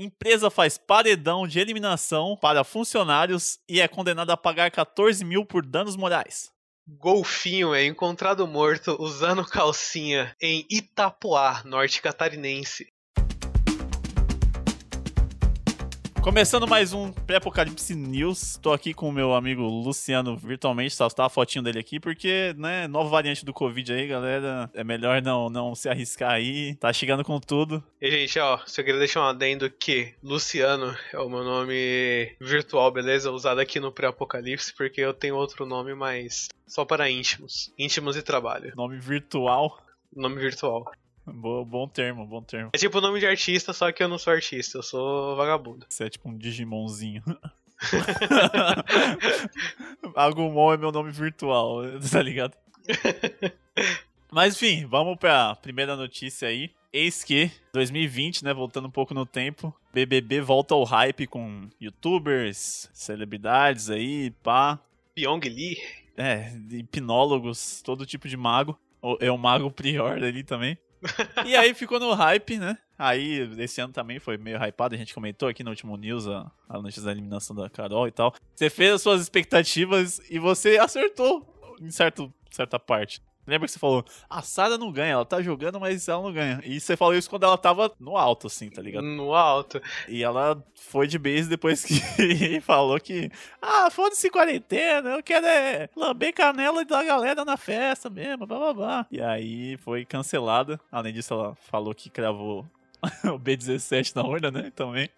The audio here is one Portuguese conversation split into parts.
Empresa faz paredão de eliminação para funcionários e é condenada a pagar 14 mil por danos morais. Golfinho é encontrado morto usando calcinha em Itapoá, norte catarinense. Começando mais um Pré-Apocalipse News. Tô aqui com o meu amigo Luciano virtualmente, só tá a fotinho dele aqui, porque, né, nova variante do Covid aí, galera. É melhor não, não se arriscar aí. Tá chegando com tudo. E, gente, ó, só queria deixar um adendo que Luciano é o meu nome virtual, beleza? Usado aqui no Pré-Apocalipse, porque eu tenho outro nome, mas só para íntimos. Íntimos e trabalho. Nome virtual. Nome virtual. Bom, bom termo, bom termo. É tipo o nome de artista, só que eu não sou artista, eu sou vagabundo. Você é tipo um Digimonzinho. Agumon é meu nome virtual, tá ligado? Mas enfim, vamos pra primeira notícia aí. Eis que 2020, né, voltando um pouco no tempo, BBB volta ao hype com youtubers, celebridades aí, pá. Pyong Lee. É, hipnólogos, todo tipo de mago. É o mago prior ali também e aí ficou no hype, né? Aí, esse ano também foi meio hypado, a gente comentou aqui no último news a, a notícia da eliminação da Carol e tal. Você fez as suas expectativas e você acertou em certo, certa parte. Lembra que você falou, a Sarah não ganha, ela tá jogando, mas ela não ganha. E você falou isso quando ela tava no alto, assim, tá ligado? No alto. E ela foi de base depois que falou que, ah, foda-se quarentena, eu quero é lamber canela da galera na festa mesmo, blá blá blá. E aí foi cancelada. Além disso, ela falou que cravou o B17 na urna, né? Também.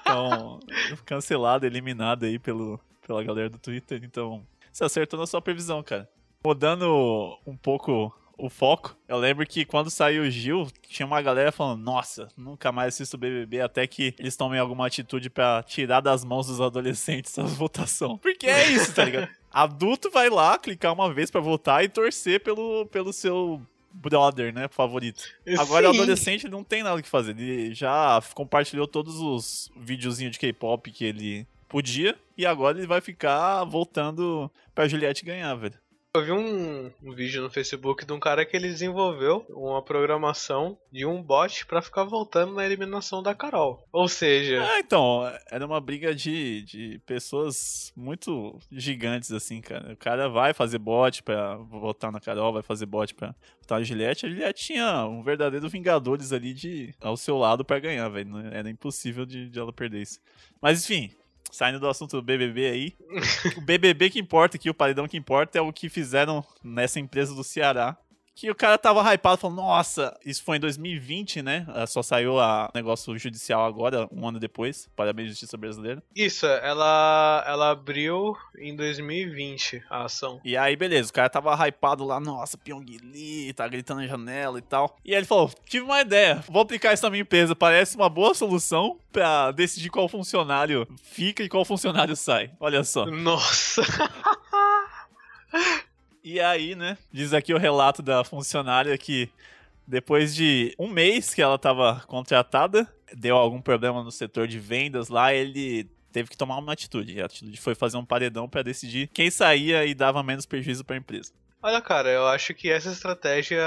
Então, cancelada, eliminada aí pelo, pela galera do Twitter. Então, você acertou na sua previsão, cara. Mudando um pouco o foco, eu lembro que quando saiu o Gil, tinha uma galera falando: Nossa, nunca mais assisto BBB até que eles tomem alguma atitude para tirar das mãos dos adolescentes a votação. Porque é isso, tá ligado? Adulto vai lá clicar uma vez para votar e torcer pelo, pelo seu brother, né, favorito. Agora o adolescente não tem nada que fazer. Ele já compartilhou todos os videozinhos de K-pop que ele podia e agora ele vai ficar voltando pra Juliette ganhar, velho. Eu vi um, um, vídeo no Facebook de um cara que ele desenvolveu uma programação de um bot para ficar voltando na eliminação da Carol. Ou seja. Ah, então, era uma briga de, de pessoas muito gigantes, assim, cara. O cara vai fazer bot pra votar na Carol, vai fazer bot pra votar na Juliette. A Juliette tinha um verdadeiro Vingadores ali de ao seu lado para ganhar, velho. Era impossível de, de ela perder isso. Mas enfim, saindo do assunto do BBB aí, o BBB que importa aqui, o paredão que importa é o que fizeram nessa empresa do Ceará, que o cara tava hypado, falando, nossa, isso foi em 2020, né? Ah, só saiu a negócio judicial agora, um ano depois. Parabéns, Justiça Brasileira. Isso, ela, ela abriu em 2020 a ação. E aí, beleza, o cara tava hypado lá, nossa, Pyong Lee, tá gritando na janela e tal. E aí ele falou, tive uma ideia, vou aplicar isso na minha empresa, parece uma boa solução pra decidir qual funcionário fica e qual funcionário sai. Olha só. Nossa! E aí, né, diz aqui o relato da funcionária que depois de um mês que ela estava contratada, deu algum problema no setor de vendas lá, ele teve que tomar uma atitude. A atitude foi fazer um paredão para decidir quem saía e dava menos prejuízo para a empresa. Olha, cara, eu acho que essa estratégia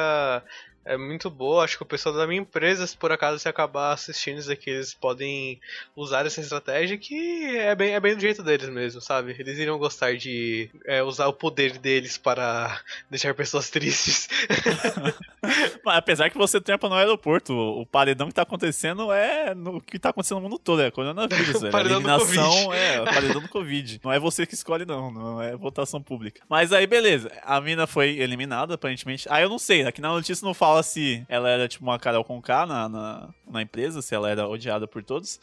é muito boa. Acho que o pessoal da minha empresa, se por acaso se acabar assistindo isso aqui, eles podem usar essa estratégia que é bem, é bem do jeito deles mesmo, sabe? Eles iriam gostar de é, usar o poder deles para deixar pessoas tristes. Apesar que você trampa no aeroporto, o paredão que tá acontecendo é no que tá acontecendo no mundo todo, é coronavírus, é eliminação, é o paredão do Covid. Não é você que escolhe, não, não é votação pública. Mas aí, beleza, a mina foi eliminada, aparentemente. Aí eu não sei, aqui na notícia não fala fala se ela era tipo uma Carol com K na, na, na empresa, se ela era odiada por todos.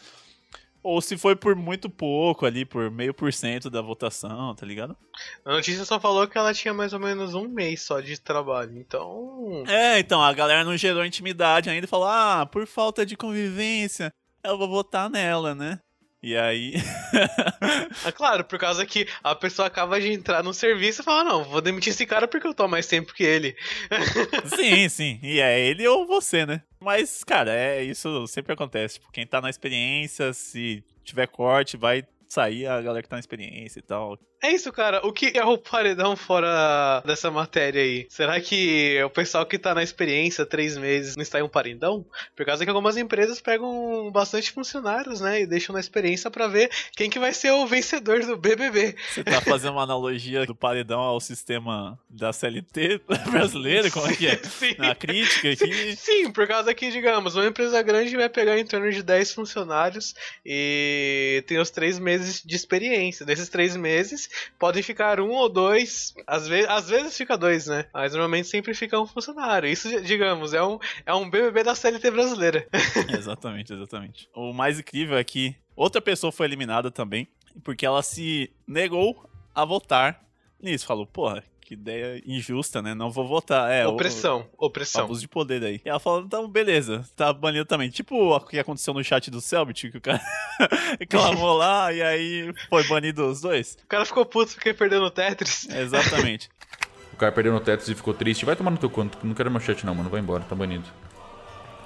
Ou se foi por muito pouco ali, por meio por cento da votação, tá ligado? A notícia só falou que ela tinha mais ou menos um mês só de trabalho, então. É, então, a galera não gerou intimidade ainda e falou: ah, por falta de convivência, eu vou votar nela, né? E aí. é claro, por causa que a pessoa acaba de entrar no serviço e fala: não, vou demitir esse cara porque eu tô mais tempo que ele. sim, sim. E é ele ou você, né? Mas, cara, é isso sempre acontece. Tipo, quem tá na experiência, se tiver corte, vai sair a galera que tá na experiência e tal. É isso, cara. O que é o paredão fora dessa matéria aí? Será que o pessoal que tá na experiência três meses não está em um paredão? Por causa que algumas empresas pegam bastante funcionários, né? E deixam na experiência para ver quem que vai ser o vencedor do BBB. Você tá fazendo uma analogia do paredão ao sistema da CLT brasileiro? Como é que é? Sim. Na crítica aqui. Sim, por causa que, digamos, uma empresa grande vai pegar em torno de 10 funcionários e tem os três meses de experiência. Desses três meses, podem ficar um ou dois, às vezes, às vezes fica dois, né? Mas normalmente sempre fica um funcionário. Isso, digamos, é um, é um BBB da CLT brasileira. exatamente, exatamente. O mais incrível é que outra pessoa foi eliminada também, porque ela se negou a votar nisso. Falou, porra, que ideia injusta, né? Não vou votar. É, opressão, o, opressão. Abuso de poder aí. E ela falou, então, beleza, tá banido também. Tipo o que aconteceu no chat do Selbit, que o cara reclamou lá e aí foi banido os dois. O cara ficou puto porque perdeu no Tetris. Exatamente. o cara perdeu no Tetris e ficou triste. Vai tomar no teu conto, não quero meu chat não, mano. Vai embora, tá banido.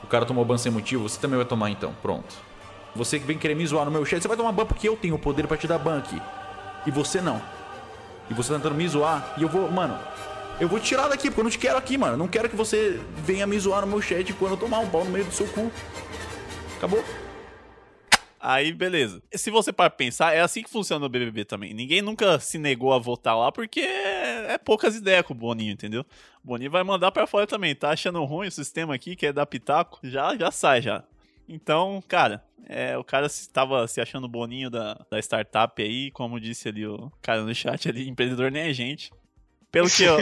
O cara tomou ban sem motivo, você também vai tomar então. Pronto. Você que vem querer me zoar no meu chat, você vai tomar ban porque eu tenho o poder para te dar ban aqui. E você não. E você tá tentando me zoar. E eu vou, mano, eu vou te tirar daqui, porque eu não te quero aqui, mano. Não quero que você venha me zoar no meu chat quando eu tomar um pau no meio do seu cu. Acabou. Aí, beleza. Se você para pensar, é assim que funciona o BBB também. Ninguém nunca se negou a votar lá porque é poucas ideias com o Boninho, entendeu? O Boninho vai mandar para fora também. Tá achando ruim o sistema aqui, que é dar pitaco? Já, já sai, já. Então, cara, é, o cara estava se achando boninho da, da startup aí, como disse ali o cara no chat ali, empreendedor nem é gente. Pelo que eu...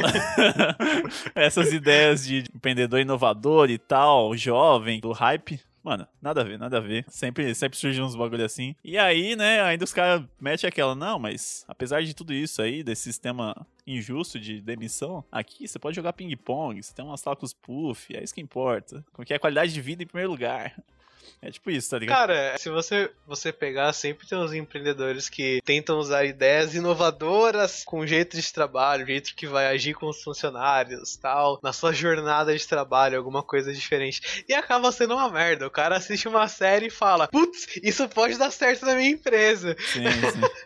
essas ideias de empreendedor inovador e tal, jovem, do hype, Mano, nada a ver, nada a ver. Sempre, sempre surge uns bagulho assim. E aí, né, ainda os caras metem aquela, não, mas apesar de tudo isso aí, desse sistema injusto de demissão, aqui você pode jogar ping-pong, você tem umas tacos puff, é isso que importa. Com que é a qualidade de vida em primeiro lugar. É tipo isso, tá ligado? Cara, se você, você pegar, sempre tem uns empreendedores que tentam usar ideias inovadoras com jeito de trabalho, jeito que vai agir com os funcionários, tal, na sua jornada de trabalho, alguma coisa diferente. E acaba sendo uma merda. O cara assiste uma série e fala: Putz, isso pode dar certo na minha empresa. Sim, sim.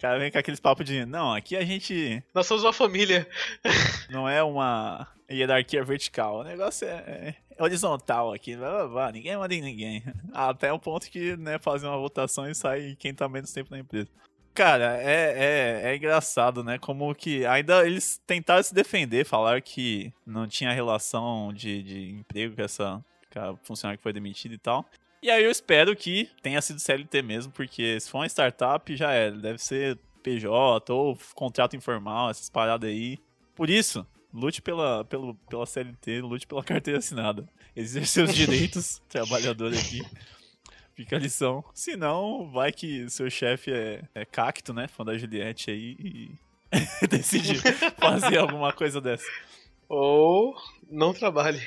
O cara vem com aqueles papos de, não, aqui a gente. Nós somos uma família. Não é uma hierarquia vertical. O negócio é, é, horizontal aqui. Blá, blá, blá. Ninguém manda em ninguém. Até o ponto que, né, fazer uma votação e sai quem tá menos tempo na empresa. Cara, é, é, é engraçado, né? Como que ainda eles tentaram se defender, falaram que não tinha relação de, de emprego com essa com funcionária que foi demitida e tal. E aí eu espero que tenha sido CLT mesmo, porque se for uma startup, já é. Deve ser PJ ou contrato informal, essas paradas aí. Por isso, lute pela, pela, pela CLT, lute pela carteira assinada. Exercer seus direitos, trabalhador aqui. Fica a lição. Se não, vai que seu chefe é, é cacto, né? Fã da Juliette aí e decide fazer alguma coisa dessa. Ou não trabalhe.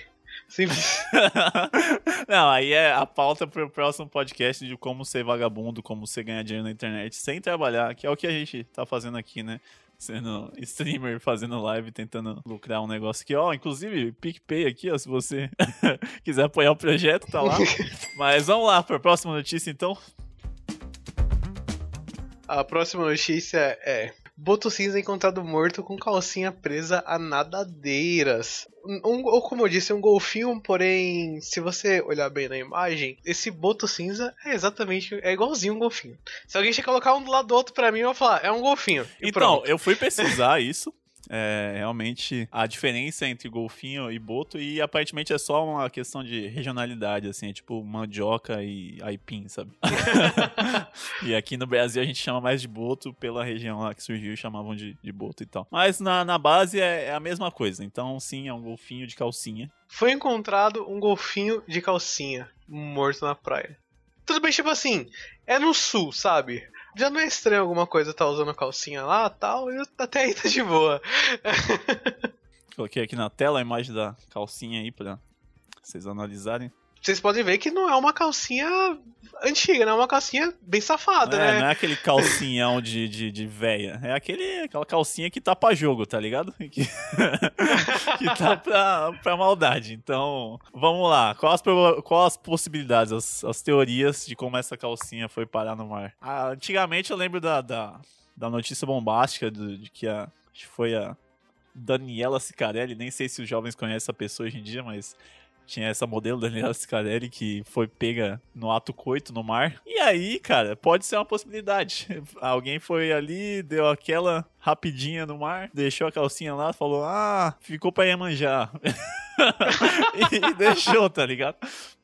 Simples. não, aí é a pauta pro próximo podcast de como ser vagabundo, como você ganhar dinheiro na internet sem trabalhar, que é o que a gente tá fazendo aqui, né? sendo streamer, fazendo live, tentando lucrar um negócio aqui, ó, inclusive PicPay aqui, ó, se você quiser apoiar o projeto, tá lá. Mas vamos lá para a próxima notícia, então. A próxima notícia é Boto cinza encontrado morto com calcinha presa a nadadeiras. Um, ou como eu disse, um golfinho, porém, se você olhar bem na imagem, esse boto cinza é exatamente, é igualzinho um golfinho. Se alguém chegar colocar um do lado do outro pra mim, eu vou falar, é um golfinho. então, pronto. eu fui pesquisar isso é, realmente a diferença entre golfinho e boto e aparentemente é só uma questão de regionalidade, assim, é tipo mandioca e aipim, sabe? e aqui no Brasil a gente chama mais de boto pela região lá que surgiu, chamavam de, de boto e tal. Mas na, na base é, é a mesma coisa, então sim, é um golfinho de calcinha. Foi encontrado um golfinho de calcinha morto na praia. Tudo bem, tipo assim, é no sul, sabe? Já não é estranho alguma coisa tá usando calcinha lá tal, e até aí tá de boa. Coloquei aqui na tela a imagem da calcinha aí pra vocês analisarem vocês podem ver que não é uma calcinha antiga, né? É uma calcinha bem safada, é, né? Não é aquele calcinhão de, de, de véia. É aquele, aquela calcinha que tá pra jogo, tá ligado? Que, que tá pra, pra maldade. Então, vamos lá. Quais as, qual as possibilidades, as, as teorias de como essa calcinha foi parar no mar? Ah, antigamente eu lembro da, da da notícia bombástica do- de que a, acho que foi a Daniela Sicarelli, nem sei se os jovens conhecem essa pessoa hoje em dia, mas tinha essa modelo Daniela Sicarelli que foi pega no ato coito no mar. E aí, cara, pode ser uma possibilidade. Alguém foi ali, deu aquela rapidinha no mar, deixou a calcinha lá, falou: "Ah, ficou pra Iemanjá". e deixou, tá ligado?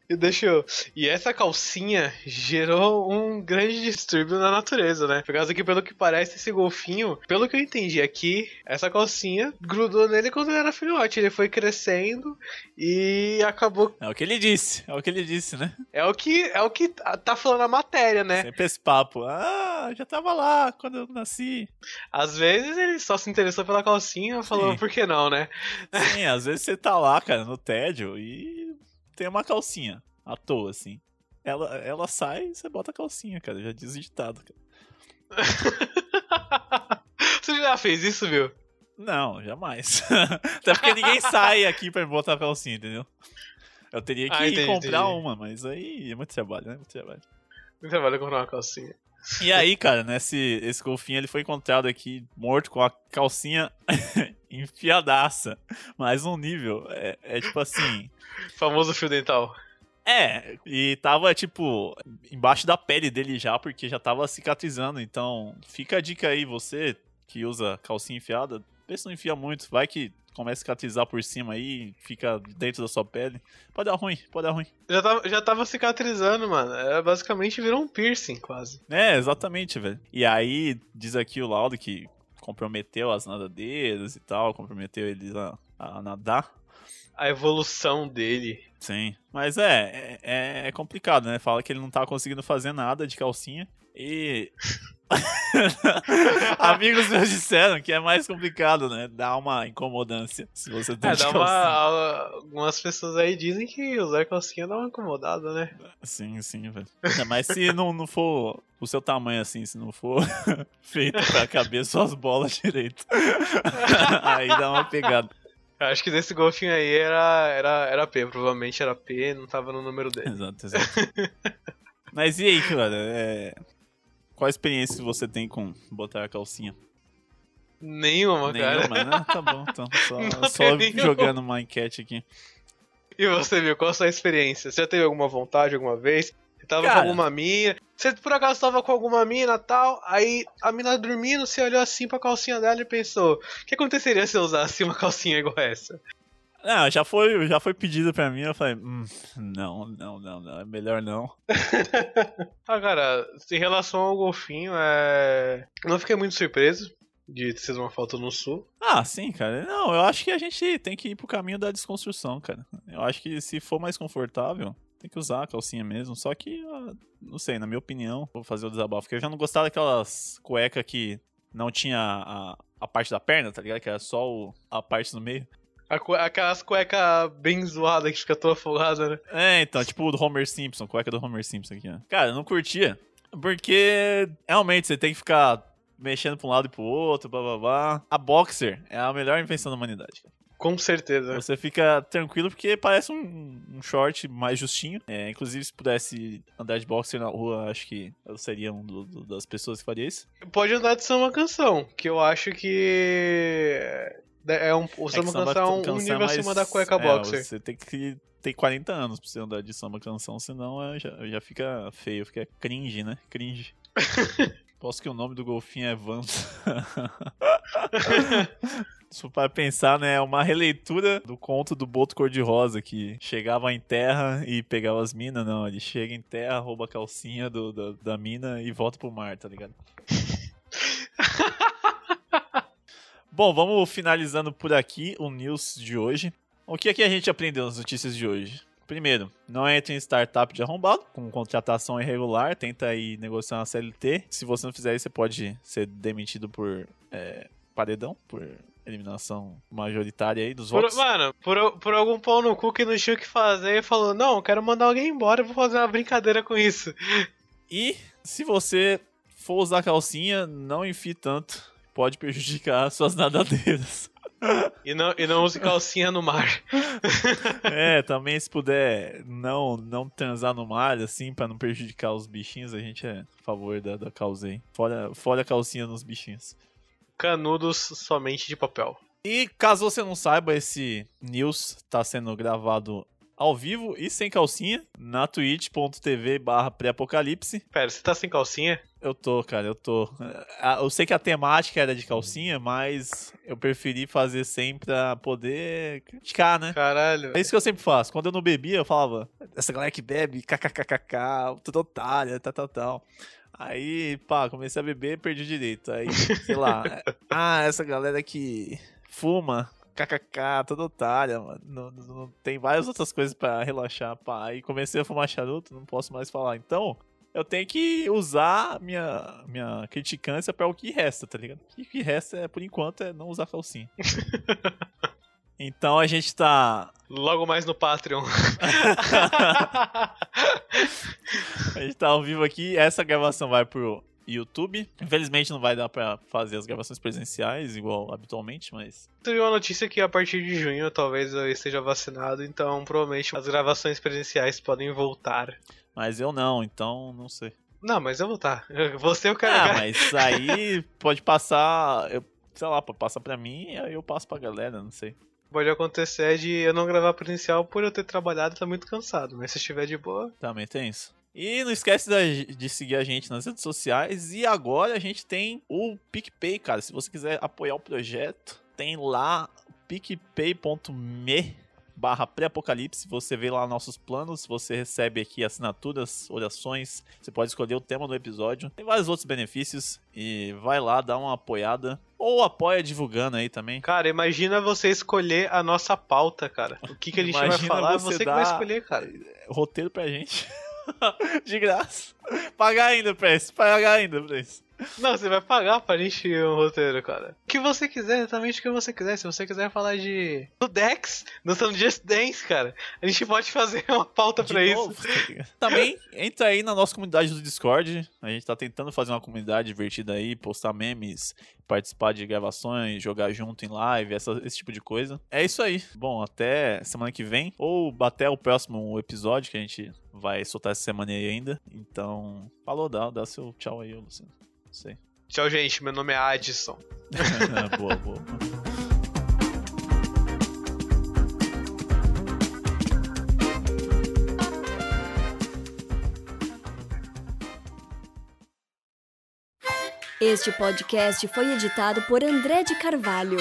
E deixou. E essa calcinha gerou um grande distúrbio na natureza, né? Por causa que, pelo que parece, esse golfinho, pelo que eu entendi aqui, essa calcinha grudou nele quando ele era filhote. Ele foi crescendo e acabou. É o que ele disse, é o que ele disse, né? É o que, é o que tá falando a matéria, né? Sempre esse papo. Ah, já tava lá quando eu nasci. Às vezes ele só se interessou pela calcinha e falou, Sim. por que não, né? Sim, às vezes você tá lá, cara, no tédio e tem uma calcinha à toa, assim. Ela, ela sai e você bota a calcinha, cara. Já diz ditado, cara. Você já fez isso, viu? Não, jamais. Até porque ninguém sai aqui pra me botar a calcinha, entendeu? Eu teria que Ah, entendi, comprar entendi. uma, mas aí é muito trabalho, né? Muito trabalho. Não trabalha comprar uma calcinha. E aí, cara, nesse esse golfinho ele foi encontrado aqui morto com a calcinha enfiadaça. Mais um nível. É, é tipo assim. Famoso fio dental. É, e tava, tipo, embaixo da pele dele já, porque já tava cicatrizando. Então, fica a dica aí, você que usa calcinha enfiada, vê se não enfia muito. Vai que começa a cicatrizar por cima aí, fica dentro da sua pele. Pode dar ruim, pode dar ruim. Já tava, já tava cicatrizando, mano. Era basicamente virou um piercing, quase. É, exatamente, velho. E aí, diz aqui o laudo que comprometeu as nadadeiras e tal, comprometeu eles a, a nadar. A evolução dele. Sim. Mas é, é, é complicado, né? Fala que ele não tá conseguindo fazer nada de calcinha. E. Amigos meus disseram que é mais complicado, né? Dá uma incomodância se você tem É, de dá calcinha. uma, algumas pessoas aí dizem que usar calcinha dá uma incomodada, né? Sim, sim, velho. É, mas se não, não for o seu tamanho assim, se não for feito pra caber suas bolas direito, aí dá uma pegada. Acho que desse golfinho aí era, era, era P, provavelmente era P, não tava no número dele. Exato, exato. Mas e aí, cara? É... Qual a experiência você tem com botar a calcinha? Nenhuma, cara. Nenhuma, né? Tá bom, então. Só, só jogando uma enquete aqui. E você, viu? Qual a sua experiência? Você já teve alguma vontade alguma vez? Você tava Cara. com alguma mina? Você por acaso tava com alguma mina e tal? Aí a mina dormindo, você olhou assim pra calcinha dela e pensou: o que aconteceria se eu usasse uma calcinha igual essa? Não, já foi, já foi pedido pra mim, eu falei, hum, não, não, não, não, é melhor não. Ah, cara, em relação ao golfinho, é. Não fiquei muito surpreso de ter sido uma falta no sul. Ah, sim, cara. Não, eu acho que a gente tem que ir pro caminho da desconstrução, cara. Eu acho que se for mais confortável, tem que usar a calcinha mesmo. Só que, ah, não sei, na minha opinião, vou fazer o desabafo, porque eu já não gostava daquelas cueca que não tinha a, a parte da perna, tá ligado? Que era só o- a parte no meio. Aquelas cuecas bem zoadas que fica toda folgada, né? É, então, tipo o do Homer Simpson, cueca do Homer Simpson aqui, ó. Cara, eu não curtia. Porque realmente você tem que ficar mexendo pra um lado e pro outro, blá blá blá. A boxer é a melhor invenção da humanidade. Com certeza. Você fica tranquilo porque parece um, um short mais justinho. É, inclusive, se pudesse andar de boxer na rua, acho que eu seria um do- do- das pessoas que faria isso. Pode andar de samba canção, que eu acho que. É um, o É que samba samba canção é um, canção um é nível mais- acima da cueca é, boxer. Você tem que ter 40 anos pra você andar de samba canção, senão é, já, já fica feio, fica cringe, né? Cringe. Posso que o nome do golfinho é Vans. For para pensar, né, é uma releitura do conto do Boto Cor-de-Rosa, que chegava em terra e pegava as minas. Não, ele chega em terra, rouba a calcinha do, da, da mina e volta pro mar, tá ligado? Bom, vamos finalizando por aqui o news de hoje. O que é que a gente aprendeu nas notícias de hoje? Primeiro, não entre em startup de arrombado, com contratação irregular, tenta aí negociar uma CLT. Se você não fizer isso, você pode ser demitido por é, paredão, por eliminação majoritária aí dos Por- votos. mano, por, por algum pau no cu que não tinha o que fazer e falou: Não, quero mandar alguém embora, eu vou fazer uma brincadeira com isso. E se você for usar calcinha, não enfie tanto, pode prejudicar suas nadadeiras. E não, e não use calcinha no mar. É, também se puder não, não transar no mar, assim, pra não prejudicar os bichinhos, a gente é a favor da, da causa aí. Fora, fora a calcinha nos bichinhos. Canudos somente de papel. E caso você não saiba, esse news tá sendo gravado ao vivo e sem calcinha na twitch.tv barra pré-apocalipse. Pera, você tá sem calcinha? Eu tô, cara, eu tô. Ah, Eu sei que a temática era de calcinha, mas eu preferi fazer sem pra poder criticar, né? Caralho. É isso que eu sempre faço. Quando eu não bebia, eu falava, essa galera que bebe, kkkk, tudo otária, tal, tal, tal. Aí, pá, comecei a beber e perdi o direito. Aí, sei lá. ah, essa galera que fuma, kkk, toda otária, mano. Não, não- tem várias outras coisas pra relaxar, pá. Aí comecei a fumar charuto, não posso mais falar. Então, eu tenho que usar minha, minha criticância pra o que resta, tá ligado? O que resta, é, por enquanto, é não usar calcinha. então a gente tá Logo mais no Patreon. A gente tá ao vivo aqui. Essa gravação vai pro YouTube. Infelizmente não vai dar pra fazer as gravações presenciais igual habitualmente, mas Teve uma notícia que a partir de junho talvez eu esteja vacinado, então provavelmente as gravações presenciais podem voltar. mas eu não, então não sei. Não, mas eu vou estar. Você é o cara. Ah, mas aí pode passar, eu, sei lá, pode passar pra mim e aí eu passo pra galera, não sei. Pode acontecer de eu não gravar presencial por eu ter trabalhado e tá muito cansado. Mas se estiver de boa. Também tem isso. E não esquece de seguir a gente nas redes sociais. E agora a gente tem o PicPay, cara. Se você quiser apoiar o projeto, tem lá picpay.me barra pré-apocalipse. Você vê lá nossos planos, você recebe aqui assinaturas, orações. Você pode escolher o tema do episódio. Tem vários outros benefícios. E vai lá, dá uma apoiada. Ou apoia divulgando aí também. Cara, imagina você escolher a nossa pauta, cara. O que, que a gente vai falar, é você você que vai escolher, cara. Roteiro pra gente. de graça. Pagar ainda pra isso. Pagar ainda pra isso. Não, você vai pagar pra gente um roteiro, cara. O que você quiser, exatamente o que você quiser. Se você quiser falar de. do Dex, no Some Just Dance, cara, a gente pode fazer uma pauta De pra novo, isso. tá ligado? Também entra aí na nossa comunidade do Discord. A gente tá tentando fazer uma comunidade divertida aí, postar memes, participar de gravações, jogar junto em live, essa- esse tipo de coisa. É isso aí. Bom, até semana que vem. Ou até o próximo episódio que a gente vai soltar essa semana aí ainda. Então, falou, dá, dá seu tchau aí, Luciano. Sei. Tchau, gente. Meu nome é Adson. boa, boa. Este podcast foi editado por André de Carvalho.